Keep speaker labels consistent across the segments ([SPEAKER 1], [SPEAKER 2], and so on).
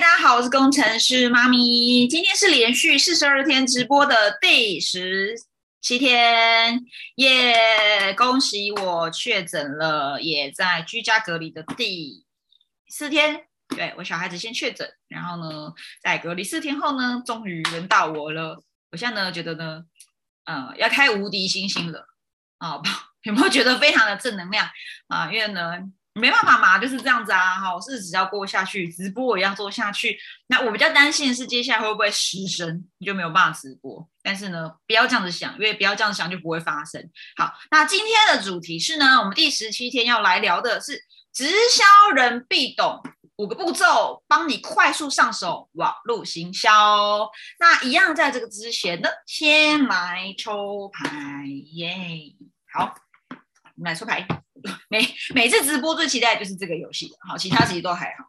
[SPEAKER 1] 大家好，我是工程师妈咪。今天是连续四十二天直播的第十七天，耶！恭喜我确诊了，也在居家隔离的第四天。对我小孩子先确诊，然后呢，在隔离四天后呢，终于轮到我了。我现在呢，觉得呢，呃，要开无敌星星了啊！有没有觉得非常的正能量啊？因为呢。没办法嘛，就是这样子啊，哈，日子要过下去，直播我也要做下去。那我比较担心的是，接下来会不会失声，你就没有办法直播。但是呢，不要这样子想，因为不要这样子想就不会发生。好，那今天的主题是呢，我们第十七天要来聊的是直销人必懂五个步骤，帮你快速上手网络行销。那一样，在这个之前呢，先来抽牌耶。好，我们来抽牌。每每次直播最期待就是这个游戏好，其他其实都还好。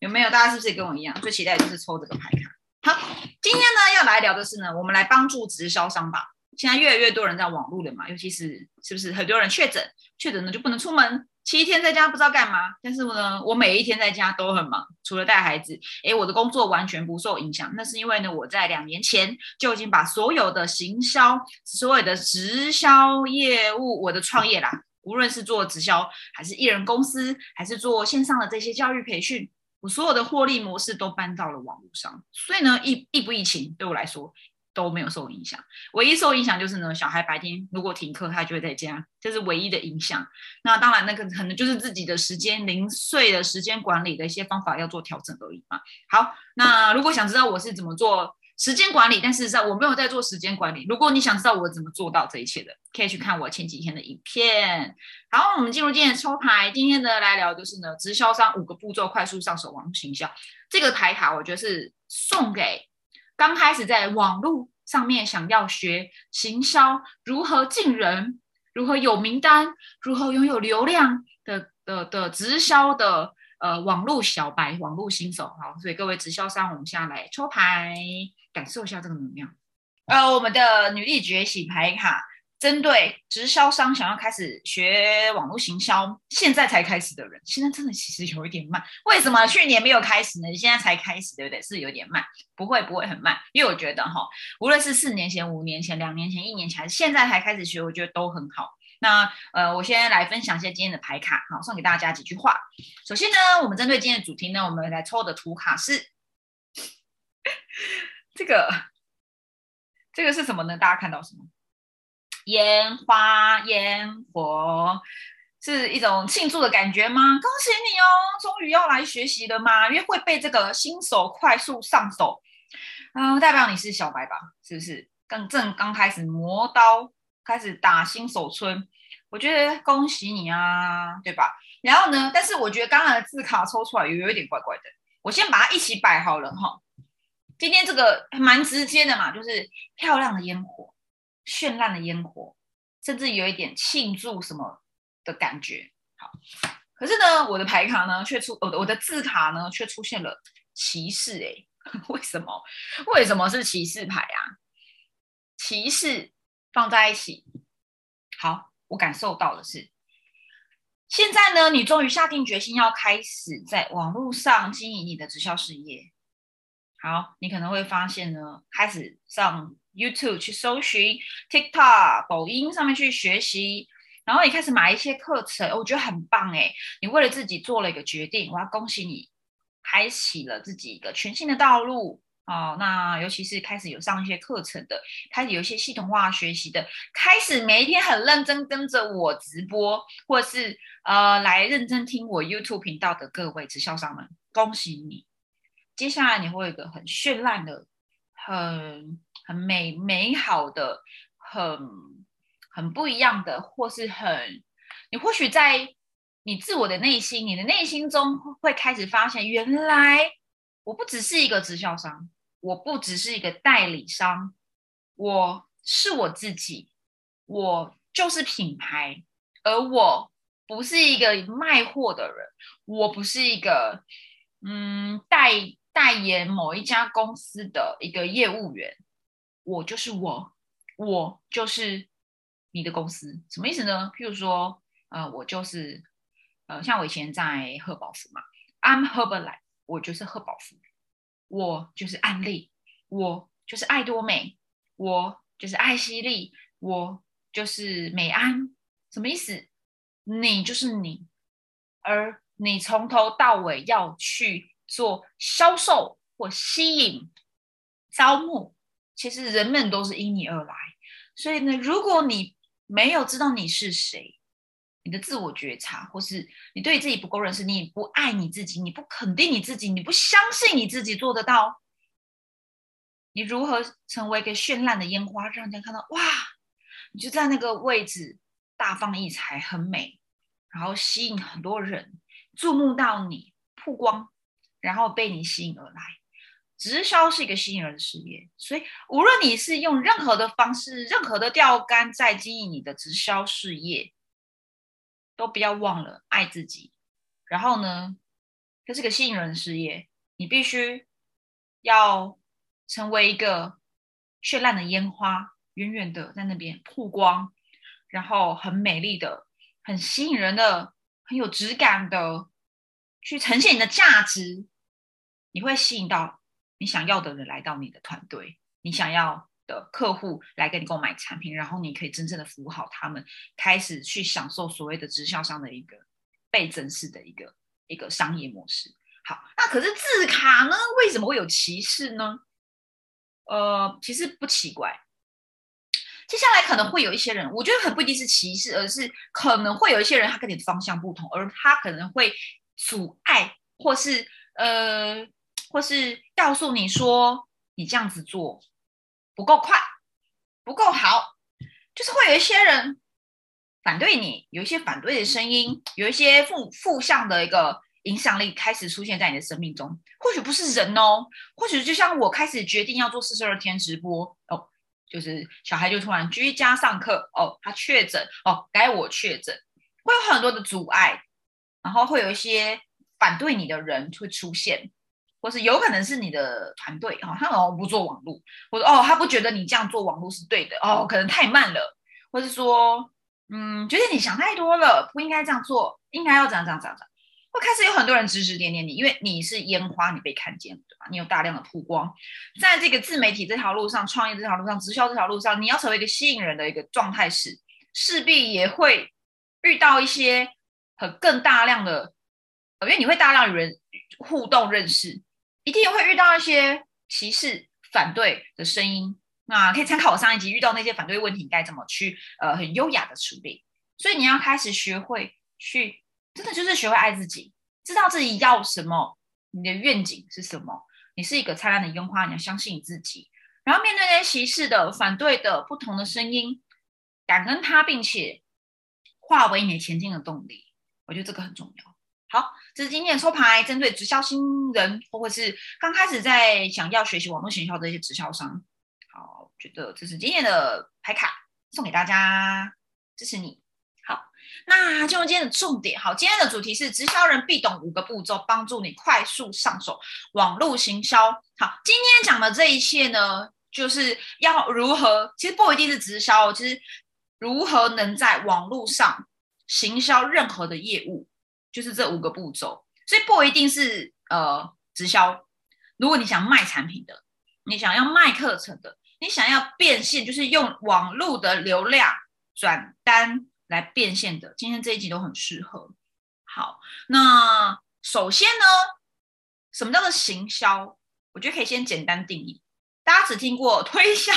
[SPEAKER 1] 有没有？大家是不是也跟我一样？最期待就是抽这个牌卡。好，今天呢要来聊的是呢，我们来帮助直销商吧。现在越来越多人在网络了嘛，尤其是是不是很多人确诊，确诊呢就不能出门，七天在家不知道干嘛。但是呢，我每一天在家都很忙，除了带孩子，诶，我的工作完全不受影响。那是因为呢，我在两年前就已经把所有的行销、所有的直销业务，我的创业啦。无论是做直销，还是艺人公司，还是做线上的这些教育培训，我所有的获利模式都搬到了网络上。所以呢，疫疫不疫情对我来说都没有受影响。唯一受影响就是呢，小孩白天如果停课，他就会在家，这是唯一的影响。那当然，那个可能就是自己的时间零碎的时间管理的一些方法要做调整而已嘛。好，那如果想知道我是怎么做？时间管理，但事实上我没有在做时间管理。如果你想知道我怎么做到这一切的，可以去看我前几天的影片。好，我们进入今天的抽牌。今天呢来聊就是呢，直销商五个步骤快速上手网络行销。这个牌卡我觉得是送给刚开始在网络上面想要学行销，如何进人，如何有名单，如何拥有流量的的的直销的。呃，网络小白、网络新手，好，所以各位直销商，我们现在来抽牌，感受一下这个能量。呃，我们的女力崛起牌卡，针对直销商想要开始学网络行销，现在才开始的人，现在真的其实有一点慢。为什么去年没有开始呢？现在才开始，对不对？是有点慢，不会，不会很慢，因为我觉得哈，无论是四年前、五年前、两年前、一年前，现在才开始学，我觉得都很好。那呃，我先来分享一下今天的牌卡，好，送给大家几句话。首先呢，我们针对今天的主题呢，我们来抽的图卡是这个，这个是什么呢？大家看到什么？烟花、烟火，是一种庆祝的感觉吗？恭喜你哦，终于要来学习了吗？因为会被这个新手快速上手，嗯，代表你是小白吧？是不是？刚正刚开始磨刀。开始打新手村，我觉得恭喜你啊，对吧？然后呢，但是我觉得刚刚的字卡抽出来有有一点怪怪的，我先把它一起摆好了哈。今天这个蛮直接的嘛，就是漂亮的烟火、绚烂的烟火，甚至有一点庆祝什么的感觉。好，可是呢，我的牌卡呢却出，我的我的字卡呢却出现了骑士，哎，为什么？为什么是骑士牌啊？骑士。放在一起，好，我感受到的是，现在呢，你终于下定决心要开始在网络上经营你的直销事业。好，你可能会发现呢，开始上 YouTube 去搜寻 TikTok、抖音上面去学习，然后你开始买一些课程，我觉得很棒诶，你为了自己做了一个决定，我要恭喜你，开启了自己一个全新的道路。哦，那尤其是开始有上一些课程的，开始有一些系统化学习的，开始每一天很认真跟着我直播，或者是呃来认真听我 YouTube 频道的各位直销商们，恭喜你！接下来你会有一个很绚烂的、很很美美好的、很很不一样的，或是很你或许在你自我的内心，你的内心中会开始发现，原来。我不只是一个直销商，我不只是一个代理商，我是我自己，我就是品牌，而我不是一个卖货的人，我不是一个嗯代代言某一家公司的一个业务员，我就是我，我就是你的公司，什么意思呢？譬如说，呃，我就是呃，像我以前在赫宝福嘛，I'm Herbalife。我就是赫宝福，我就是安利，我就是爱多美，我就是爱希利，我就是美安，什么意思？你就是你，而你从头到尾要去做销售或吸引、招募，其实人们都是因你而来。所以呢，如果你没有知道你是谁，你的自我觉察，或是你对自己不够认识，你不爱你自己，你不肯定你自己，你不相信你自己做得到，你如何成为一个绚烂的烟花，让人家看到哇，你就在那个位置大放异彩，很美，然后吸引很多人注目到你，曝光，然后被你吸引而来。直销是一个吸引人的事业，所以无论你是用任何的方式、任何的钓竿在经营你的直销事业，都不要忘了爱自己。然后呢，这是个吸引人的事业，你必须要成为一个绚烂的烟花，远远的在那边曝光，然后很美丽的、很吸引人的、很有质感的去呈现你的价值，你会吸引到。你想要的人来到你的团队，你想要的客户来跟你购买产品，然后你可以真正的服务好他们，开始去享受所谓的直销商的一个倍增式的一个一个商业模式。好，那可是字卡呢？为什么会有歧视呢？呃，其实不奇怪。接下来可能会有一些人，我觉得很不一定是歧视，而是可能会有一些人他跟你的方向不同，而他可能会阻碍或是呃。或是告诉你说你这样子做不够快，不够好，就是会有一些人反对你，有一些反对的声音，有一些负负向的一个影响力开始出现在你的生命中。或许不是人哦，或许就像我开始决定要做四十二天直播哦，就是小孩就突然居家上课哦，他确诊哦，该我确诊，会有很多的阻碍，然后会有一些反对你的人会出现。或是有可能是你的团队哈，他哦不做网络，或者哦他不觉得你这样做网络是对的哦，可能太慢了，或是说嗯觉得你想太多了，不应该这样做，应该要怎样怎样怎样，会开始有很多人指指点点你，因为你是烟花，你被看见了对吧？你有大量的曝光，在这个自媒体这条路上，创业这条路上，直销这条路上，你要成为一个吸引人的一个状态时，势必也会遇到一些很更大量的，因为你会大量与人互动认识。一定会遇到一些歧视、反对的声音，那可以参考我上一集遇到那些反对问题该怎么去呃很优雅的处理。所以你要开始学会去，真的就是学会爱自己，知道自己要什么，你的愿景是什么。你是一个灿烂的烟花，你要相信你自己，然后面对那些歧视的、反对的不同的声音，感恩它，并且化为你前进的动力。我觉得这个很重要。好，这是今天的抽牌，针对直销新人或者是刚开始在想要学习网络营销的一些直销商。好，觉得这是今天的牌卡，送给大家，支持你。好，那进入今天的重点。好，今天的主题是直销人必懂五个步骤，帮助你快速上手网络行销。好，今天讲的这一切呢，就是要如何，其实不一定是直销，其实如何能在网络上行销任何的业务。就是这五个步骤，所以不一定是呃直销。如果你想卖产品的，你想要卖课程的，你想要变现，就是用网络的流量转单来变现的，今天这一集都很适合。好，那首先呢，什么叫做行销？我觉得可以先简单定义。大家只听过推销、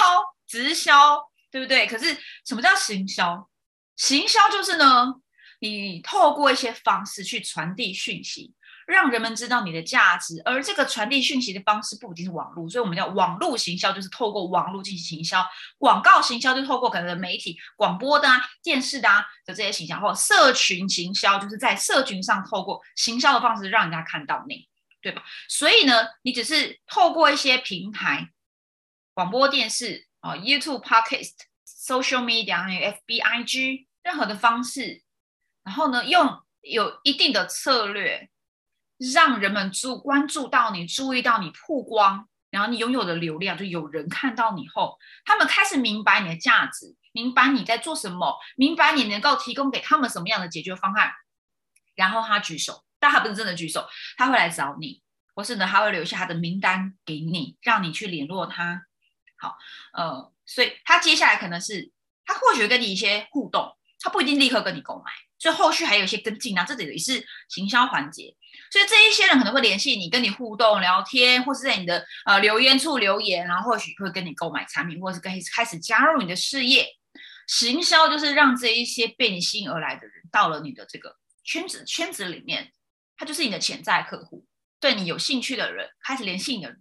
[SPEAKER 1] 直销，对不对？可是什么叫行销？行销就是呢。你透过一些方式去传递讯息，让人们知道你的价值，而这个传递讯息的方式不一定是网络，所以我们叫网络行销，就是透过网络进行行销。广告行销就透过可能媒体、广播的啊、电视的啊的这些形象，或社群行销，就是在社群上透过行销的方式让人家看到你，对吧？所以呢，你只是透过一些平台，广播电视啊、YouTube、Podcast、Social Media FBIG 任何的方式。然后呢，用有一定的策略，让人们注关注到你，注意到你曝光，然后你拥有的流量，就有人看到你后，他们开始明白你的价值，明白你在做什么，明白你能够提供给他们什么样的解决方案，然后他举手，但他不是真的举手，他会来找你，或是呢，他会留下他的名单给你，让你去联络他。好，呃，所以他接下来可能是他或许跟你一些互动，他不一定立刻跟你购买，所以后续还有一些跟进啊，这里也是行销环节。所以这一些人可能会联系你，跟你互动聊天，或是在你的呃留言处留言，然后或许会跟你购买产品，或是开开始加入你的事业。行销就是让这一些被你吸引而来的人到了你的这个圈子圈子里面，他就是你的潜在客户，对你有兴趣的人开始联系你的人。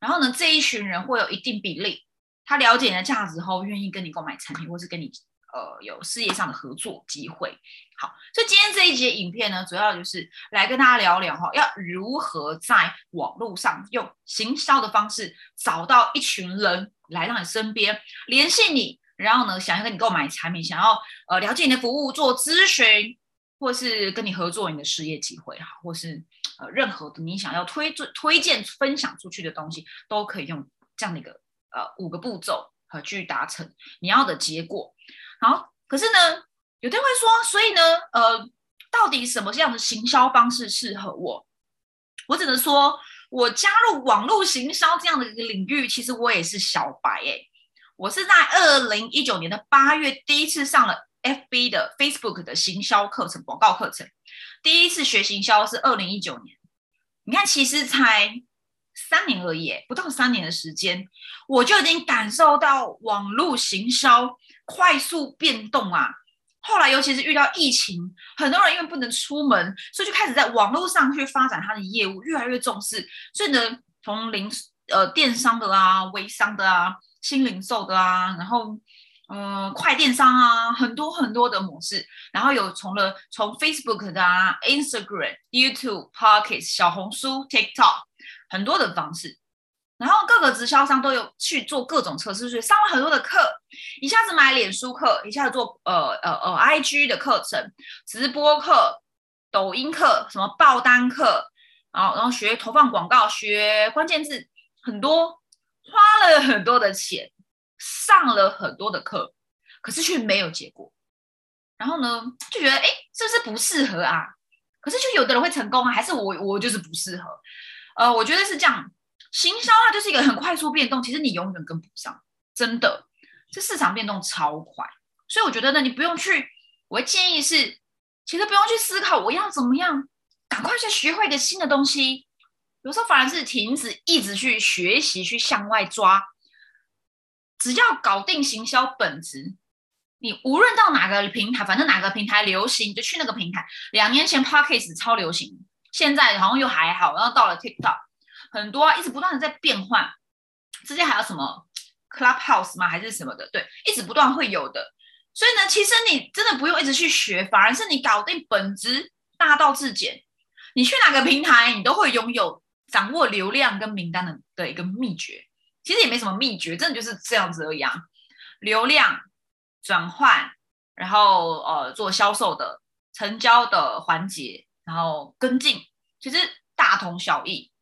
[SPEAKER 1] 然后呢，这一群人会有一定比例，他了解你的价值后，愿意跟你购买产品，或是跟你呃有事业上的合作机会。好，所以今天这一节影片呢，主要就是来跟大家聊聊哈，要如何在网络上用行销的方式找到一群人来到你身边联系你。然后呢，想要跟你购买产品，想要呃了解你的服务，做咨询，或是跟你合作你的事业机会哈，或是呃任何的你想要推推推荐分享出去的东西，都可以用这样的一个呃五个步骤和去达成你要的结果。好，可是呢，有的人会说，所以呢，呃，到底什么样的行销方式适合我？我只能说，我加入网络行销这样的一个领域，其实我也是小白哎。我是在二零一九年的八月第一次上了 FB 的 Facebook 的行销课程、广告课程。第一次学行销是二零一九年，你看，其实才三年而已，不到三年的时间，我就已经感受到网络行销快速变动啊。后来，尤其是遇到疫情，很多人因为不能出门，所以就开始在网络上去发展他的业务，越来越重视。所以呢，从零呃电商的啊、微商的啊。新零售的啊，然后，呃，快电商啊，很多很多的模式，然后有从了从 Facebook 的啊，Instagram、YouTube、Pocket、小红书、TikTok 很多的方式，然后各个直销商都有去做各种测试，所以上了很多的课，一下子买脸书课，一下子做呃呃呃 IG 的课程、直播课、抖音课，什么爆单课，然后然后学投放广告，学关键字，很多。花了很多的钱，上了很多的课，可是却没有结果。然后呢，就觉得哎，是不是不适合啊？可是就有的人会成功啊，还是我我就是不适合？呃，我觉得是这样，行销它就是一个很快速变动，其实你永远跟不上，真的，这市场变动超快。所以我觉得呢，你不用去，我会建议是，其实不用去思考我要怎么样，赶快去学会一个新的东西。有时候反而是停止一直去学习，去向外抓。只要搞定行销本质，你无论到哪个平台，反正哪个平台流行，你就去那个平台。两年前 Podcast 超流行，现在好像又还好。然后到了 TikTok，很多啊，一直不断的在变换。之前还有什么 Clubhouse 吗？还是什么的？对，一直不断会有的。所以呢，其实你真的不用一直去学，反而是你搞定本质，大道至简。你去哪个平台，你都会拥有。掌握流量跟名单的的一个秘诀，其实也没什么秘诀，真的就是这样子而已啊。流量转换，然后呃做销售的成交的环节，然后跟进，其实大同小异。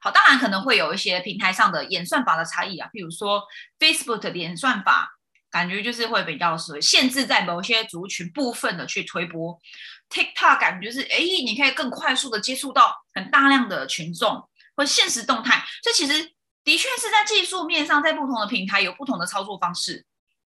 [SPEAKER 1] 好，当然可能会有一些平台上的演算法的差异啊，譬如说 Facebook 的演算法，感觉就是会比较是限制在某些族群部分的去推播。TikTok 感觉是哎，你可以更快速的接触到很大量的群众。或现实动态，这其实的确是在技术面上，在不同的平台有不同的操作方式。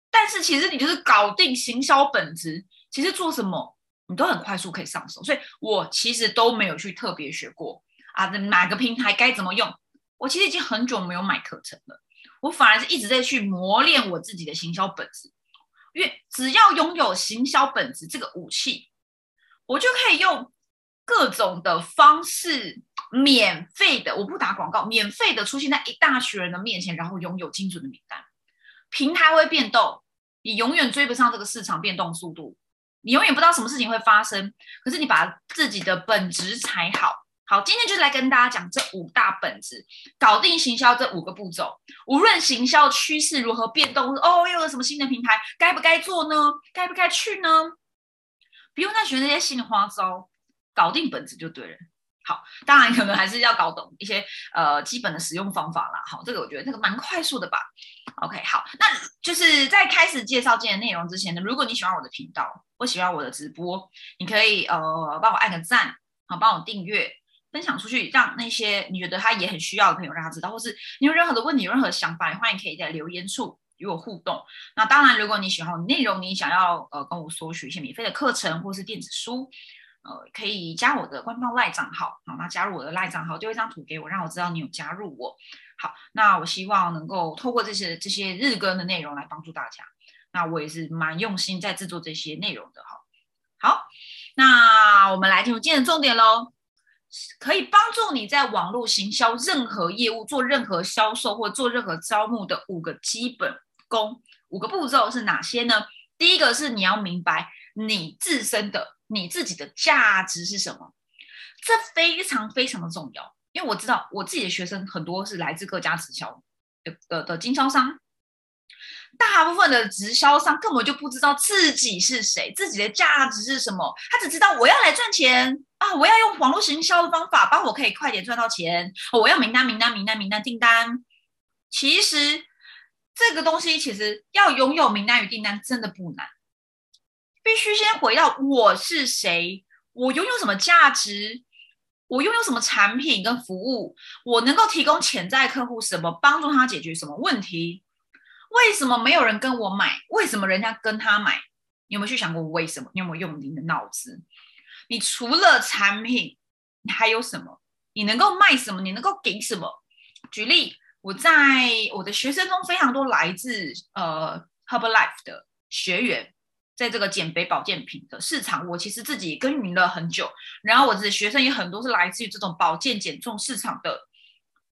[SPEAKER 1] 但是其实你就是搞定行销本质，其实做什么你都很快速可以上手。所以我其实都没有去特别学过啊，哪个平台该怎么用。我其实已经很久没有买课程了，我反而是一直在去磨练我自己的行销本质。因为只要拥有行销本质这个武器，我就可以用。各种的方式，免费的，我不打广告，免费的出现在一大群人的面前，然后拥有精准的名单。平台会变动，你永远追不上这个市场变动速度，你永远不知道什么事情会发生。可是你把自己的本质踩好，好，今天就是来跟大家讲这五大本子，搞定行销这五个步骤。无论行销趋势如何变动，哦，又有什么新的平台，该不该做呢？该不该去呢？不用再学那些新的花招。搞定本子就对了。好，当然可能还是要搞懂一些呃基本的使用方法啦。好，这个我觉得这个蛮快速的吧。OK，好，那就是在开始介绍今天内容之前呢，如果你喜欢我的频道，或喜欢我的直播，你可以呃帮我按个赞，好，帮我订阅，分享出去，让那些你觉得他也很需要的朋友让他知道，或是你有任何的问题、有任何想法，欢迎可以在留言处与我互动。那当然，如果你喜欢内容，你想要呃跟我索取一些免费的课程或是电子书，呃，可以加我的官方赖账号。好，那加入我的赖账号，丢一张图给我，让我知道你有加入我。好，那我希望能够透过这些这些日更的内容来帮助大家。那我也是蛮用心在制作这些内容的哈。好，那我们来进入今天的重点喽。可以帮助你在网络行销任何业务、做任何销售或做任何招募的五个基本功，五个步骤是哪些呢？第一个是你要明白你自身的、你自己的价值是什么，这非常非常的重要。因为我知道我自己的学生很多是来自各家直销的的经销商。大部分的直销商根本就不知道自己是谁，自己的价值是什么。他只知道我要来赚钱啊，我要用网络行销的方法帮我可以快点赚到钱。我要名单、名单、名单、名单、订单。其实这个东西其实要拥有名单与订单真的不难，必须先回到我是谁，我拥有什么价值，我拥有什么产品跟服务，我能够提供潜在客户什么，帮助他解决什么问题。为什么没有人跟我买？为什么人家跟他买？你有没有去想过为什么？你有没有用你的脑子？你除了产品，你还有什么？你能够卖什么？你能够给什么？举例，我在我的学生中非常多来自呃 Herbalife 的学员，在这个减肥保健品的市场，我其实自己耕耘了很久。然后我的学生也很多是来自于这种保健减重市场的，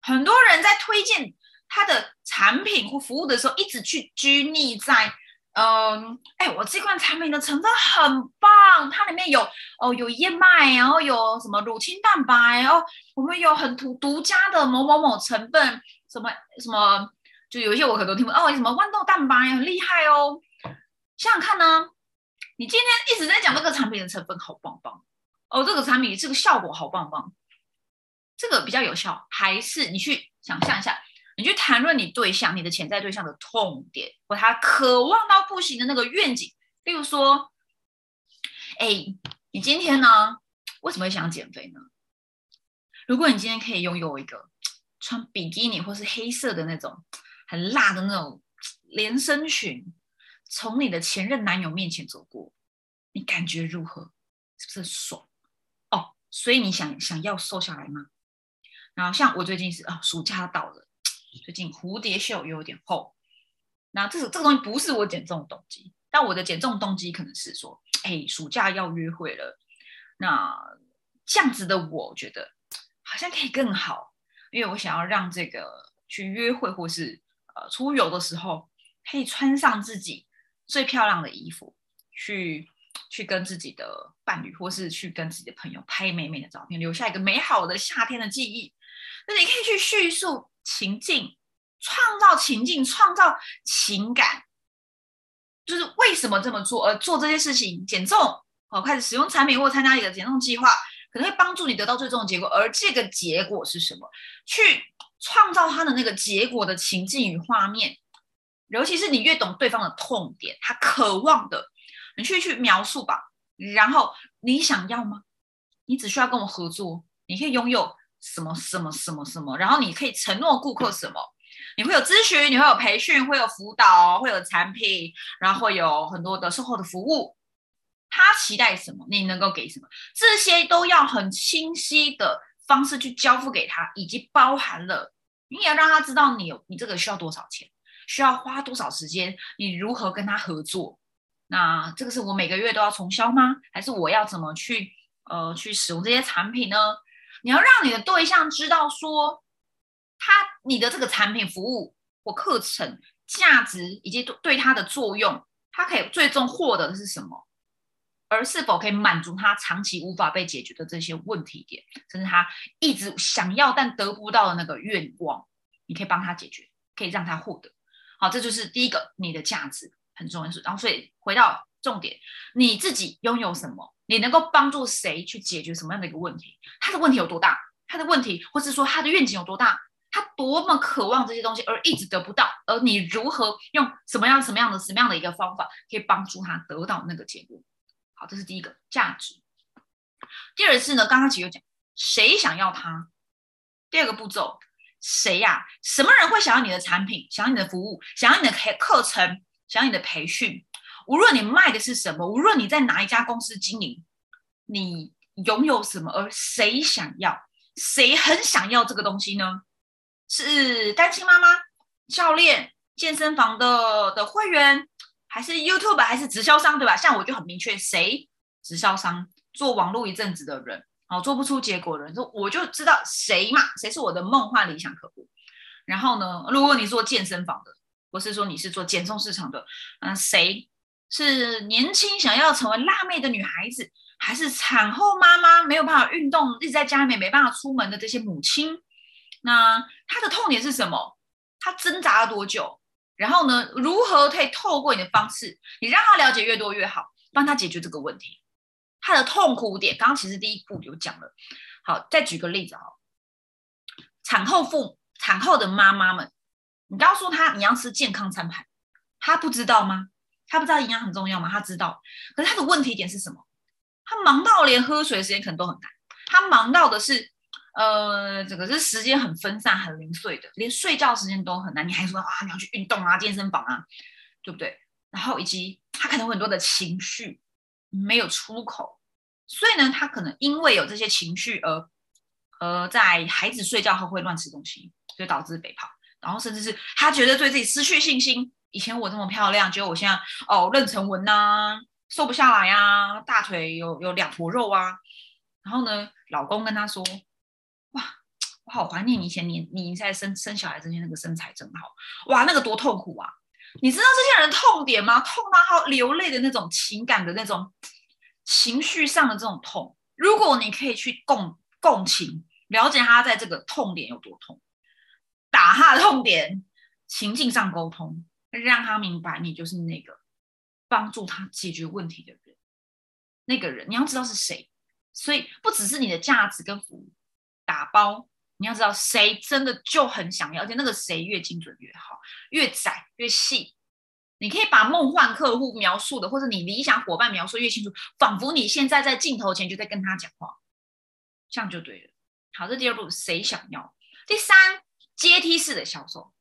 [SPEAKER 1] 很多人在推荐。他的产品或服务的时候，一直去拘泥在，嗯，哎，我这款产品的成分很棒，它里面有哦有燕麦，然后有什么乳清蛋白哦，我们有很独独家的某某某成分，什么什么，就有一些我可能听不哦，什么豌豆蛋白很厉害哦，想想看呢，你今天一直在讲这个产品的成分好棒棒哦，这个产品这个效果好棒棒，这个比较有效，还是你去想象一下？你去谈论你对象、你的潜在对象的痛点，或他渴望到不行的那个愿景。例如说，哎，你今天呢，为什么会想减肥呢？如果你今天可以拥有一个穿比基尼或是黑色的那种很辣的那种连身裙，从你的前任男友面前走过，你感觉如何？是不是爽？哦，所以你想想要瘦下来吗？然后像我最近是啊，暑假到了。最近蝴蝶袖有点厚，那这个这个东西不是我减重动机，但我的减重动机可能是说，哎，暑假要约会了，那这样子的我觉得好像可以更好，因为我想要让这个去约会或是呃出游的时候，可以穿上自己最漂亮的衣服，去去跟自己的伴侣或是去跟自己的朋友拍美美的照片，留下一个美好的夏天的记忆。那你可以去叙述。情境，创造情境，创造情感，就是为什么这么做，而做这些事情，减重，哦，开始使用产品或参加一个减重计划，可能会帮助你得到最终的结果。而这个结果是什么？去创造他的那个结果的情境与画面，尤其是你越懂对方的痛点，他渴望的，你去去描述吧。然后你想要吗？你只需要跟我合作，你可以拥有。什么什么什么什么，然后你可以承诺顾客什么？你会有咨询，你会有培训，会有辅导，会有产品，然后有很多的售后的服务。他期待什么，你能够给什么？这些都要很清晰的方式去交付给他，以及包含了你也要让他知道你有你这个需要多少钱，需要花多少时间，你如何跟他合作？那这个是我每个月都要重销吗？还是我要怎么去呃去使用这些产品呢？你要让你的对象知道，说他你的这个产品、服务或课程价值以及对他的作用，他可以最终获得的是什么，而是否可以满足他长期无法被解决的这些问题点，甚至他一直想要但得不到的那个愿望，你可以帮他解决，可以让他获得。好，这就是第一个，你的价值很重要。然后，所以回到重点，你自己拥有什么？你能够帮助谁去解决什么样的一个问题？他的问题有多大？他的问题，或是说他的愿景有多大？他多么渴望这些东西，而一直得不到，而你如何用什么样、什么样的、什么样的一个方法，可以帮助他得到那个结果？好，这是第一个价值。第二是呢，刚刚其实有讲，谁想要它？第二个步骤，谁呀？什么人会想要你的产品？想要你的服务？想要你的课课程？想要你的培训？无论你卖的是什么，无论你在哪一家公司经营，你拥有什么，而谁想要？谁很想要这个东西呢？是单亲妈妈、教练、健身房的的会员，还是 YouTube，还是直销商，对吧？像我就很明确，谁直销商做网络一阵子的人，好，做不出结果的人，说我就知道谁嘛，谁是我的梦幻理想客户。然后呢，如果你做健身房的，或是说你是做减重市场的，嗯，谁是年轻想要成为辣妹的女孩子，还是产后妈妈没有办法运动，一直在家里面没办法出门的这些母亲？那她的痛点是什么？她挣扎了多久？然后呢？如何可以透过你的方式，你让她了解越多越好，帮她解决这个问题？她的痛苦点，刚刚其实第一步有讲了。好，再举个例子哈，产后父、产后的妈妈们，你告诉她你要吃健康餐盘，她不知道吗？他不知道营养很重要吗？他知道，可是他的问题点是什么？他忙到连喝水的时间可能都很难，他忙到的是。呃，这个是时间很分散、很零碎的，连睡觉时间都很难。你还说啊，你要去运动啊、健身房啊，对不对？然后以及他可能很多的情绪没有出口，所以呢，他可能因为有这些情绪而呃，在孩子睡觉后会乱吃东西，就导致肥胖。然后甚至是他觉得对自己失去信心。以前我这么漂亮，结果我现在哦，妊娠纹呐，瘦不下来呀，大腿有有两坨肉啊。然后呢，老公跟他说。哇我好怀念以前你你在生生小孩之前那个身材真好哇，那个多痛苦啊！你知道这些人痛点吗？痛到他流泪的那种情感的那种情绪上的这种痛。如果你可以去共共情，了解他在这个痛点有多痛，打他的痛点，情境上沟通，让他明白你就是那个帮助他解决问题的人。那个人你要知道是谁，所以不只是你的价值跟服务打包。你要知道谁真的就很想要，而且那个谁越精准越好，越窄越细。你可以把梦幻客户描述的，或者你理想伙伴描述越清楚，仿佛你现在在镜头前就在跟他讲话，这样就对了。好，这第二步，谁想要？第三，阶梯式的销售，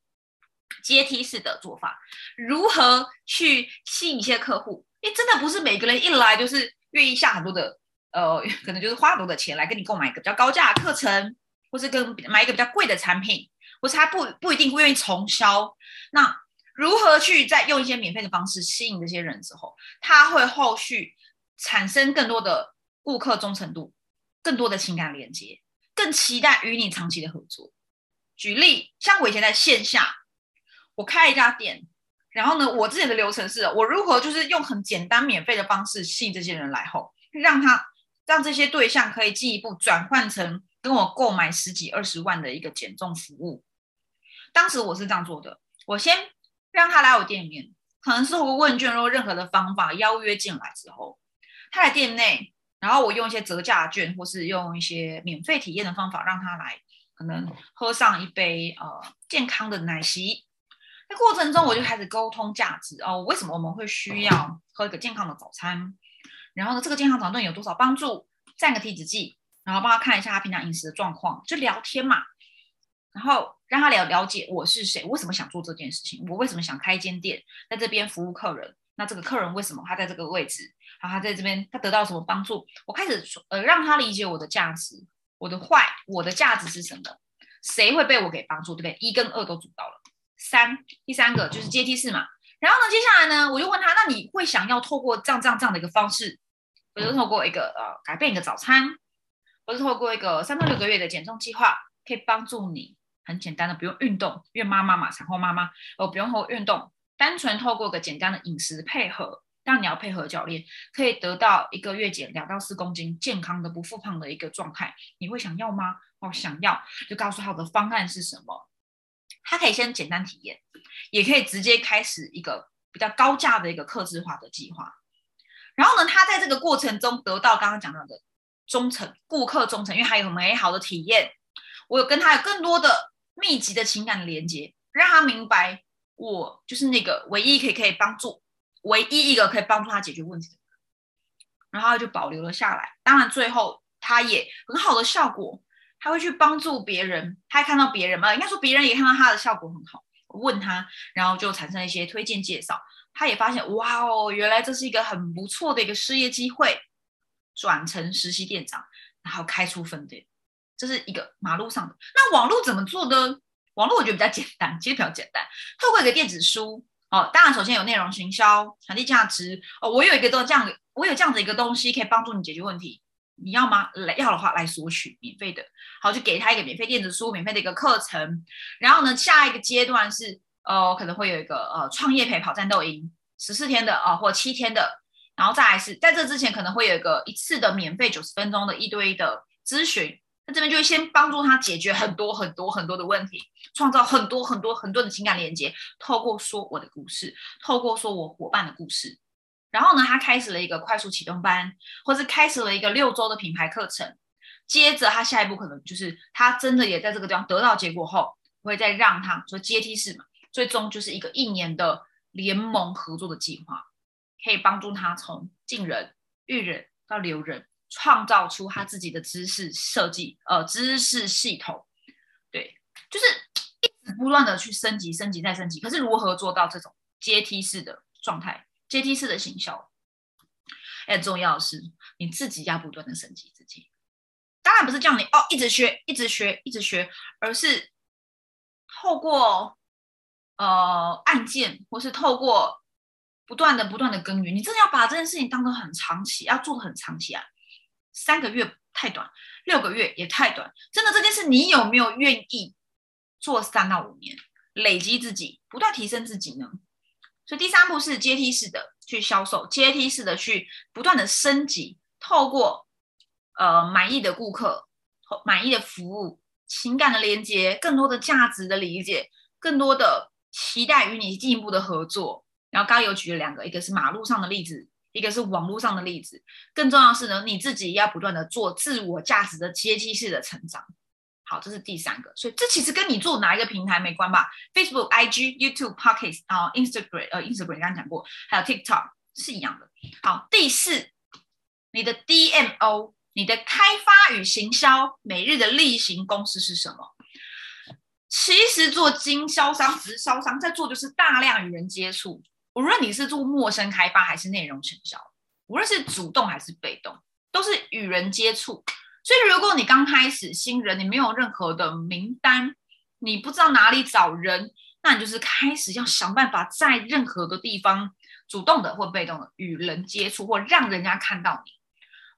[SPEAKER 1] 阶梯式的做法，如何去吸引一些客户？因为，真的不是每个人一来就是愿意下很多的，呃，可能就是花很多的钱来跟你购买一个比较高价的课程。或是跟买一个比较贵的产品，或是他不不一定不愿意重销。那如何去再用一些免费的方式吸引这些人之后，他会后续产生更多的顾客忠诚度，更多的情感连接，更期待与你长期的合作。举例，像我以前在线下，我开一家店，然后呢，我之前的流程是我如何就是用很简单免费的方式吸引这些人来后，让他让这些对象可以进一步转换成。跟我购买十几二十万的一个减重服务，当时我是这样做的：我先让他来我店里面，可能是通过问卷或任何的方法邀约进来之后，他来店内，然后我用一些折价券或是用一些免费体验的方法让他来，可能喝上一杯呃健康的奶昔。在过程中，我就开始沟通价值哦，为什么我们会需要喝一个健康的早餐？然后呢，这个健康早餐对有多少帮助？占个体脂计。然后帮他看一下他平常饮食的状况，就聊天嘛，然后让他了了解我是谁，为什么想做这件事情，我为什么想开一间店，在这边服务客人，那这个客人为什么他在这个位置，然后他在这边他得到什么帮助？我开始呃让他理解我的价值，我的坏，我的价值是什么？谁会被我给帮助，对不对？一跟二都组到了，三第三个就是阶梯式嘛。然后呢，接下来呢，我就问他，那你会想要透过这样这样这样的一个方式，比如透过一个呃改变你的早餐？或是透过一个三到六个月的减重计划，可以帮助你很简单的不用运动，孕妈妈嘛，产后妈妈哦不用后运动，单纯透过一个简单的饮食配合，但你要配合教练，可以得到一个月减两到四公斤健康的不复胖的一个状态。你会想要吗？哦，想要就告诉他的方案是什么。他可以先简单体验，也可以直接开始一个比较高价的一个克制化的计划。然后呢，他在这个过程中得到刚刚讲到的。忠诚顾客忠诚，因为他有美好的体验，我有跟他有更多的密集的情感的连接，让他明白我就是那个唯一可以可以帮助唯一一个可以帮助他解决问题的人，然后他就保留了下来。当然，最后他也很好的效果，他会去帮助别人，他看到别人嘛，应该说别人也看到他的效果很好，问他，然后就产生一些推荐介绍，他也发现哇哦，原来这是一个很不错的一个事业机会，转成实习店长，然后开出分店，这是一个马路上的。那网络怎么做呢？网络我觉得比较简单，其实比较简单，透过一个电子书哦，当然首先有内容行销，传递价值哦，我有一个都这样，我有这样的一个东西可以帮助你解决问题。你要吗？来要的话来索取免费的，好就给他一个免费电子书，免费的一个课程。然后呢，下一个阶段是呃可能会有一个呃创业陪跑战斗营，十四天的啊或七天的，然后再来是在这之前可能会有一个一次的免费九十分钟的一对一的咨询。那这边就会先帮助他解决很多很多很多的问题，创造很多很多很多的情感连接，透过说我的故事，透过说我伙伴的故事。然后呢，他开始了一个快速启动班，或是开始了一个六周的品牌课程。接着，他下一步可能就是他真的也在这个地方得到结果后，会再让他说阶梯式嘛，最终就是一个一年的联盟合作的计划，可以帮助他从进人、育人到留人，创造出他自己的知识设计呃知识系统。对，就是一直不断的去升级、升级再升级。可是如何做到这种阶梯式的状态？阶梯式的行销，很重要的是你自己要不断的升级自己。当然不是叫你哦一直学、一直学、一直学，而是透过呃案件，或是透过不断的、不断的耕耘。你真的要把这件事情当做很长期，要做的很长期啊。三个月太短，六个月也太短。真的这件事，你有没有愿意做三到五年，累积自己，不断提升自己呢？所以第三步是阶梯式的去销售，阶梯式的去不断的升级，透过呃满意的顾客、满意的服务、情感的连接、更多的价值的理解、更多的期待与你进一步的合作。然后刚刚有举了两个，一个是马路上的例子，一个是网络上的例子。更重要是呢，你自己要不断的做自我价值的阶梯式的成长。好，这是第三个，所以这其实跟你做哪一个平台没关吧？Facebook、IG、YouTube、Pockets 啊，Instagram 呃，Instagram 刚刚讲过，还有 TikTok 是一样的。好，第四，你的 DMO，你的开发与行销每日的例行公司是什么？其实做经销商、直销商在做就是大量与人接触，无论你是做陌生开发还是内容成销，无论是主动还是被动，都是与人接触。所以，如果你刚开始新人，你没有任何的名单，你不知道哪里找人，那你就是开始要想办法在任何的地方主动的或被动的与人接触，或让人家看到你。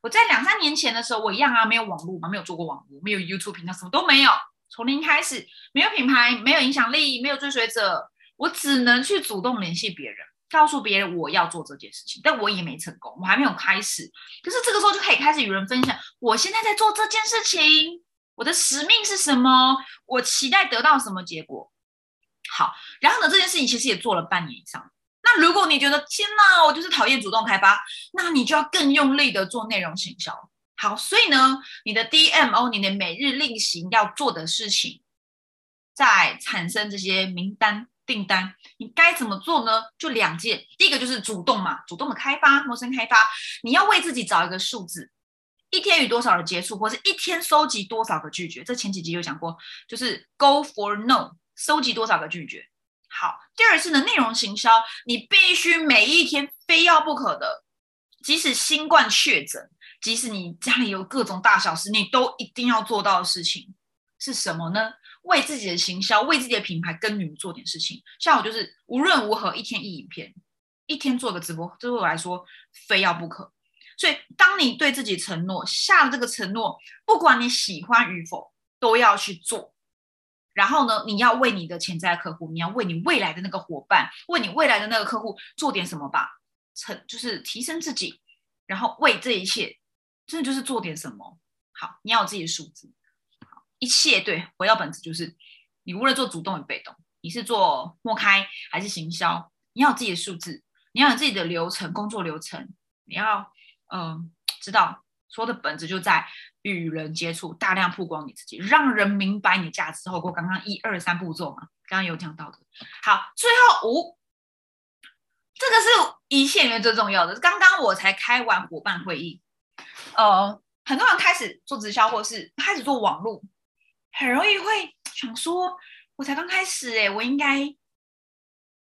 [SPEAKER 1] 我在两三年前的时候，我一样啊，没有网络嘛，没有做过网络，没有 YouTube 频道，什么都没有，从零开始，没有品牌，没有影响力，没有追随者，我只能去主动联系别人。告诉别人我要做这件事情，但我也没成功，我还没有开始。可是这个时候就可以开始与人分享，我现在在做这件事情，我的使命是什么？我期待得到什么结果？好，然后呢，这件事情其实也做了半年以上。那如果你觉得天哪，我就是讨厌主动开发，那你就要更用力的做内容行销。好，所以呢，你的 DMO，你的每日例行要做的事情，在产生这些名单。订单你该怎么做呢？就两件，第一个就是主动嘛，主动的开发，陌生开发。你要为自己找一个数字，一天与多少人接触，或是一天收集多少个拒绝。这前几集有讲过，就是 Go for No，收集多少个拒绝。好，第二是呢，内容行销，你必须每一天非要不可的，即使新冠确诊，即使你家里有各种大小事，你都一定要做到的事情是什么呢？为自己的行销，为自己的品牌耕耘做点事情。像我就是无论如何一天一影片，一天做个直播，这对我来说非要不可。所以，当你对自己承诺下了这个承诺，不管你喜欢与否，都要去做。然后呢，你要为你的潜在客户，你要为你未来的那个伙伴，为你未来的那个客户做点什么吧。成就是提升自己，然后为这一切，真的就是做点什么。好，你要有自己的数字。一切对回到本质，就是你无论做主动与被动，你是做摸开还是行销，你要有自己的数字，你要有自己的流程工作流程，你要嗯知道所有的本质就在与人接触，大量曝光你自己，让人明白你价值。后过刚刚一二三步骤嘛，刚刚有讲到的。好，最后五，这个是一切里面最重要的。刚刚我才开完伙伴会议，呃。很多人开始做直销，或是开始做网络，很容易会想说：“我才刚开始，哎，我应该，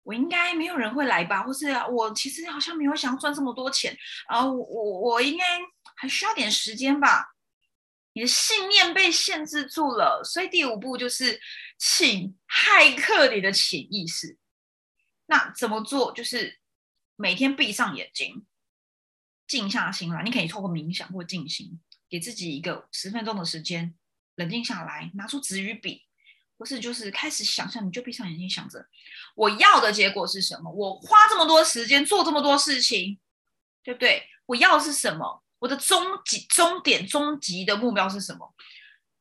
[SPEAKER 1] 我应该没有人会来吧？或是我其实好像没有想要赚这么多钱啊，我我应该还需要点时间吧？”你的信念被限制住了，所以第五步就是请骇客你的潜意识。那怎么做？就是每天闭上眼睛，静下心来。你可以透过冥想或静心，给自己一个十分钟的时间，冷静下来，拿出纸与笔，或是就是开始想象。你就闭上眼睛，想着我要的结果是什么？我花这么多时间做这么多事情，对不对？我要的是什么？我的终极、终点、终极的目标是什么？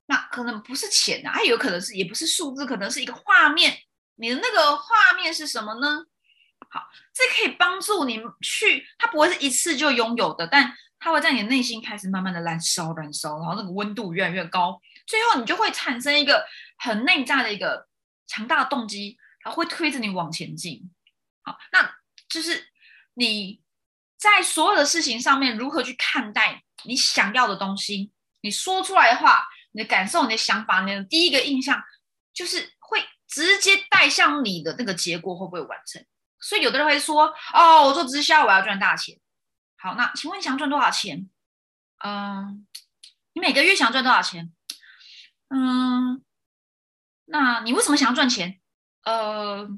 [SPEAKER 1] 那可能不是钱啊，它有可能是，也不是数字，可能是一个画面。你的那个画面是什么呢？好，这可以帮助你去，它不会是一次就拥有的，但它会在你的内心开始慢慢的燃烧、燃烧，然后那个温度越来越高，最后你就会产生一个很内在的一个强大的动机，然后会推着你往前进。好，那就是你。在所有的事情上面，如何去看待你想要的东西？你说出来的话，你的感受、你的想法，你的第一个印象，就是会直接带向你的那个结果会不会完成？所以有的人会说：“哦，我做直销，我要赚大钱。”好，那请问你想赚多少钱？嗯，你每个月想赚多少钱？嗯，那你为什么想要赚钱？呃。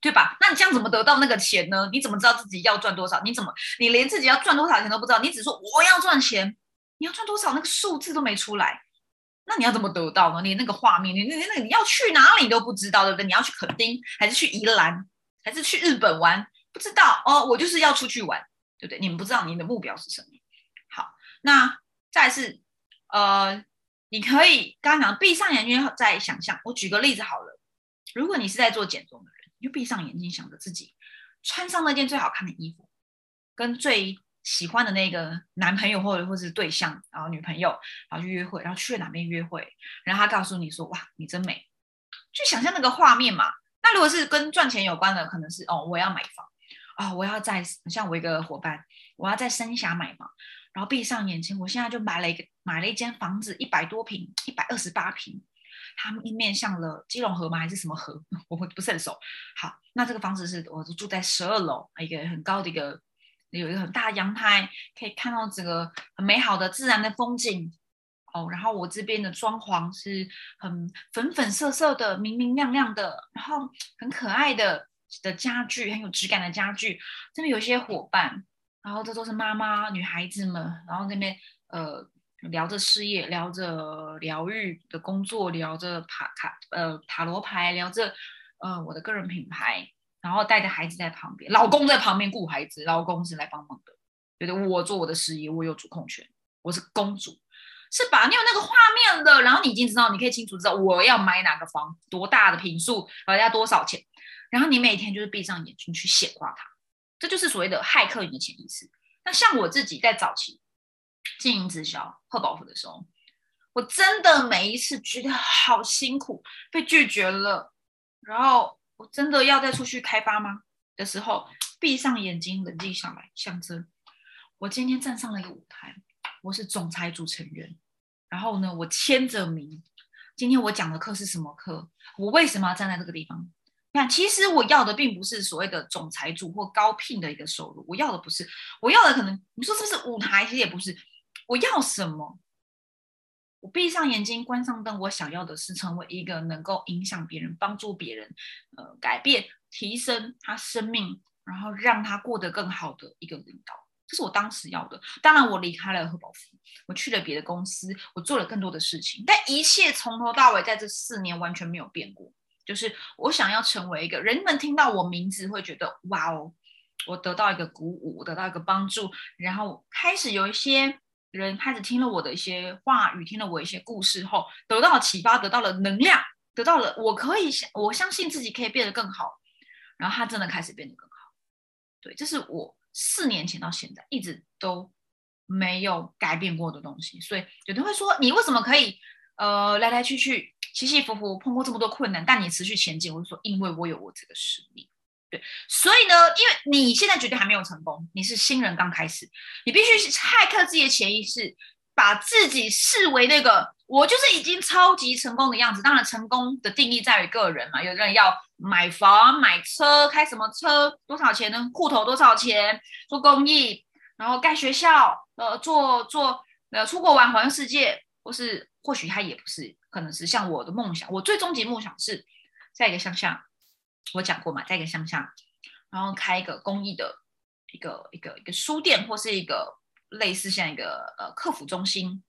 [SPEAKER 1] 对吧？那你这样怎么得到那个钱呢？你怎么知道自己要赚多少？你怎么你连自己要赚多少钱都不知道？你只说我要赚钱，你要赚多少那个数字都没出来，那你要怎么得到呢？你那个画面，你那那你要去哪里都不知道，对不对？你要去垦丁，还是去宜兰，还是去日本玩？不知道哦，我就是要出去玩，对不对？你们不知道你的目标是什么。好，那再是呃，你可以刚刚讲闭上眼睛再想象。我举个例子好了，如果你是在做减重的人，你。就闭上眼睛，想着自己穿上那件最好看的衣服，跟最喜欢的那个男朋友或者或是对象，然后女朋友，然后去约会，然后去了哪边约会，然后他告诉你说：“哇，你真美。”去想象那个画面嘛。那如果是跟赚钱有关的，可能是哦，我要买房啊，我要在像我一个伙伴，我要在三峡买房，然后闭上眼睛，我现在就买了一个买了一间房子，一百多平，一百二十八平。它面向了基隆河吗？还是什么河？我不是很熟。好，那这个房子是我住在十二楼，一个很高的一个，有一个很大的阳台，可以看到整个很美好的自然的风景。哦，然后我这边的装潢是很粉粉色色的，明明亮亮的，然后很可爱的的家具，很有质感的家具。这边有一些伙伴，然后这都是妈妈女孩子们，然后那边呃。聊着事业，聊着疗愈的工作，聊着塔卡呃塔罗牌，聊着呃我的个人品牌，然后带着孩子在旁边，老公在旁边顾孩子，老公是来帮忙的，觉得我做我的事业，我有主控权，我是公主，是吧？你有那个画面的，然后你已经知道，你可以清楚知道我要买哪个房，多大的平数，然后要多少钱，然后你每天就是闭上眼睛去显化它，这就是所谓的骇客你的潜意识。那像我自己在早期。经营直销贺宝福的时候，我真的每一次觉得好辛苦，被拒绝了，然后我真的要再出去开发吗？的时候，闭上眼睛，冷静下来，想着我今天站上了一个舞台，我是总裁组成员，然后呢，我签着名，今天我讲的课是什么课？我为什么要站在这个地方？那其实我要的并不是所谓的总裁组或高聘的一个收入，我要的不是，我要的可能你说是不是舞台？其实也不是。我要什么？我闭上眼睛，关上灯。我想要的是成为一个能够影响别人、帮助别人、呃，改变、提升他生命，然后让他过得更好的一个领导。这是我当时要的。当然，我离开了贺宝福，我去了别的公司，我做了更多的事情。但一切从头到尾，在这四年完全没有变过。就是我想要成为一个人们听到我名字会觉得哇哦，我得到一个鼓舞，得到一个帮助，然后开始有一些。人开始听了我的一些话语，听了我一些故事后，得到了启发，得到了能量，得到了我可以相我相信自己可以变得更好，然后他真的开始变得更好。对，这是我四年前到现在一直都没有改变过的东西。所以有人会说，你为什么可以呃来来去去起起伏伏，碰过这么多困难，但你持续前进？我就说，因为我有我这个实力。所以呢，因为你现在绝对还没有成功，你是新人刚开始，你必须是骇客自己的潜意识，把自己视为那个我就是已经超级成功的样子。当然，成功的定义在于个人嘛。有的人要买房、买车，开什么车，多少钱呢？户头多少钱？做公益，然后盖学校，呃，做做呃，出国玩环游世界，或是或许他也不是，可能是像我的梦想。我最终极梦想是在一个乡下，我讲过嘛，在一个乡下，然后开一个公益的一个一个一个书店，或是一个。类似像一个呃客服中心，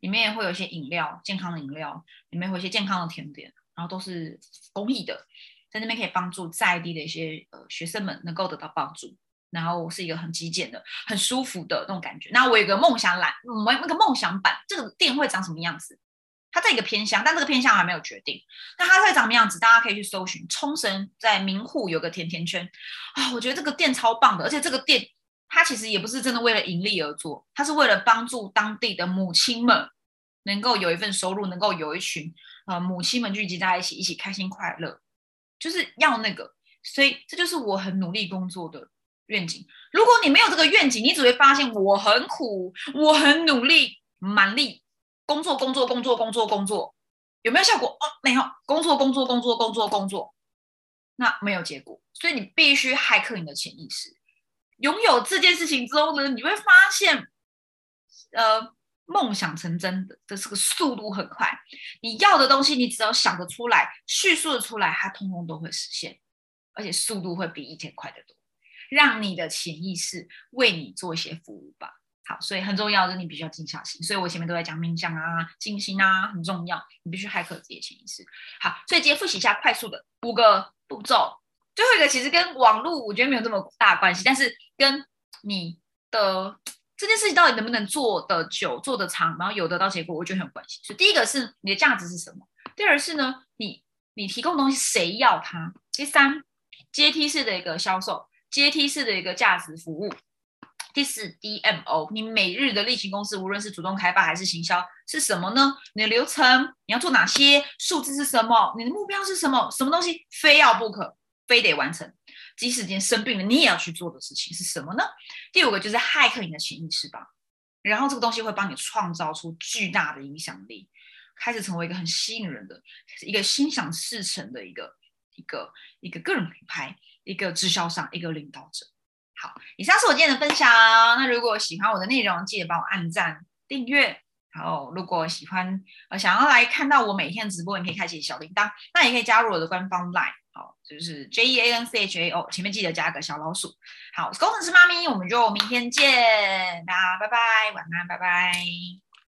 [SPEAKER 1] 里面会有一些饮料，健康的饮料，里面会有一些健康的甜点，然后都是公益的，在那边可以帮助在地的一些呃学生们能够得到帮助，然后我是一个很极简的、很舒服的那种感觉。那我有个梦想栏，我那个梦想版，这个店会长什么样子？它在一个偏向，但这个偏向还没有决定。那它会长什么样子？大家可以去搜寻。冲绳在名护有个甜甜圈啊，我觉得这个店超棒的，而且这个店。它其实也不是真的为了盈利而做，它是为了帮助当地的母亲们能够有一份收入，能够有一群呃母亲们聚集在一起，一起开心快乐，就是要那个。所以这就是我很努力工作的愿景。如果你没有这个愿景，你只会发现我很苦，我很努力，蛮力工作，工作，工作，工作，工作，有没有效果？哦，没有，工作，工作，工作，工作，工作，那没有结果。所以你必须骇客你的潜意识。拥有这件事情之后呢，你会发现，呃，梦想成真的这是个速度很快。你要的东西，你只要想得出来、叙述的出来，它通通都会实现，而且速度会比以前快得多。让你的潜意识为你做一些服务吧。好，所以很重要的是你必须要静下心。所以我前面都在讲冥想啊、静心啊，很重要。你必须骇客自己的潜意识。好，所以今天复习一下快速的五个步骤。最后一个其实跟网络我觉得没有这么大关系，但是跟你的这件事情到底能不能做得久、做得长，然后有得到结果，我觉得很有关系。所以第一个是你的价值是什么？第二是呢，你你提供东西谁要它？第三，阶梯式的一个销售，阶梯式的一个价值服务。第四，DMO，你每日的例行公司，无论是主动开发还是行销，是什么呢？你的流程你要做哪些？数字是什么？你的目标是什么？什么东西非要不可？非得完成，即使今天生病了，你也要去做的事情是什么呢？第五个就是骇客你的潜意识吧，然后这个东西会帮你创造出巨大的影响力，开始成为一个很吸引人的、一个心想事成的一个一个一个个人品牌，一个直销商，一个领导者。好，以上是我今天的分享。那如果喜欢我的内容，记得帮我按赞、订阅。然后，如果喜欢呃想要来看到我每天直播，你可以开启小铃铛，那也可以加入我的官方 LINE。好，就是 J E A N C H A O，前面记得加个小老鼠。好，工程师妈咪，我们就明天见，大家拜拜，晚安，拜拜。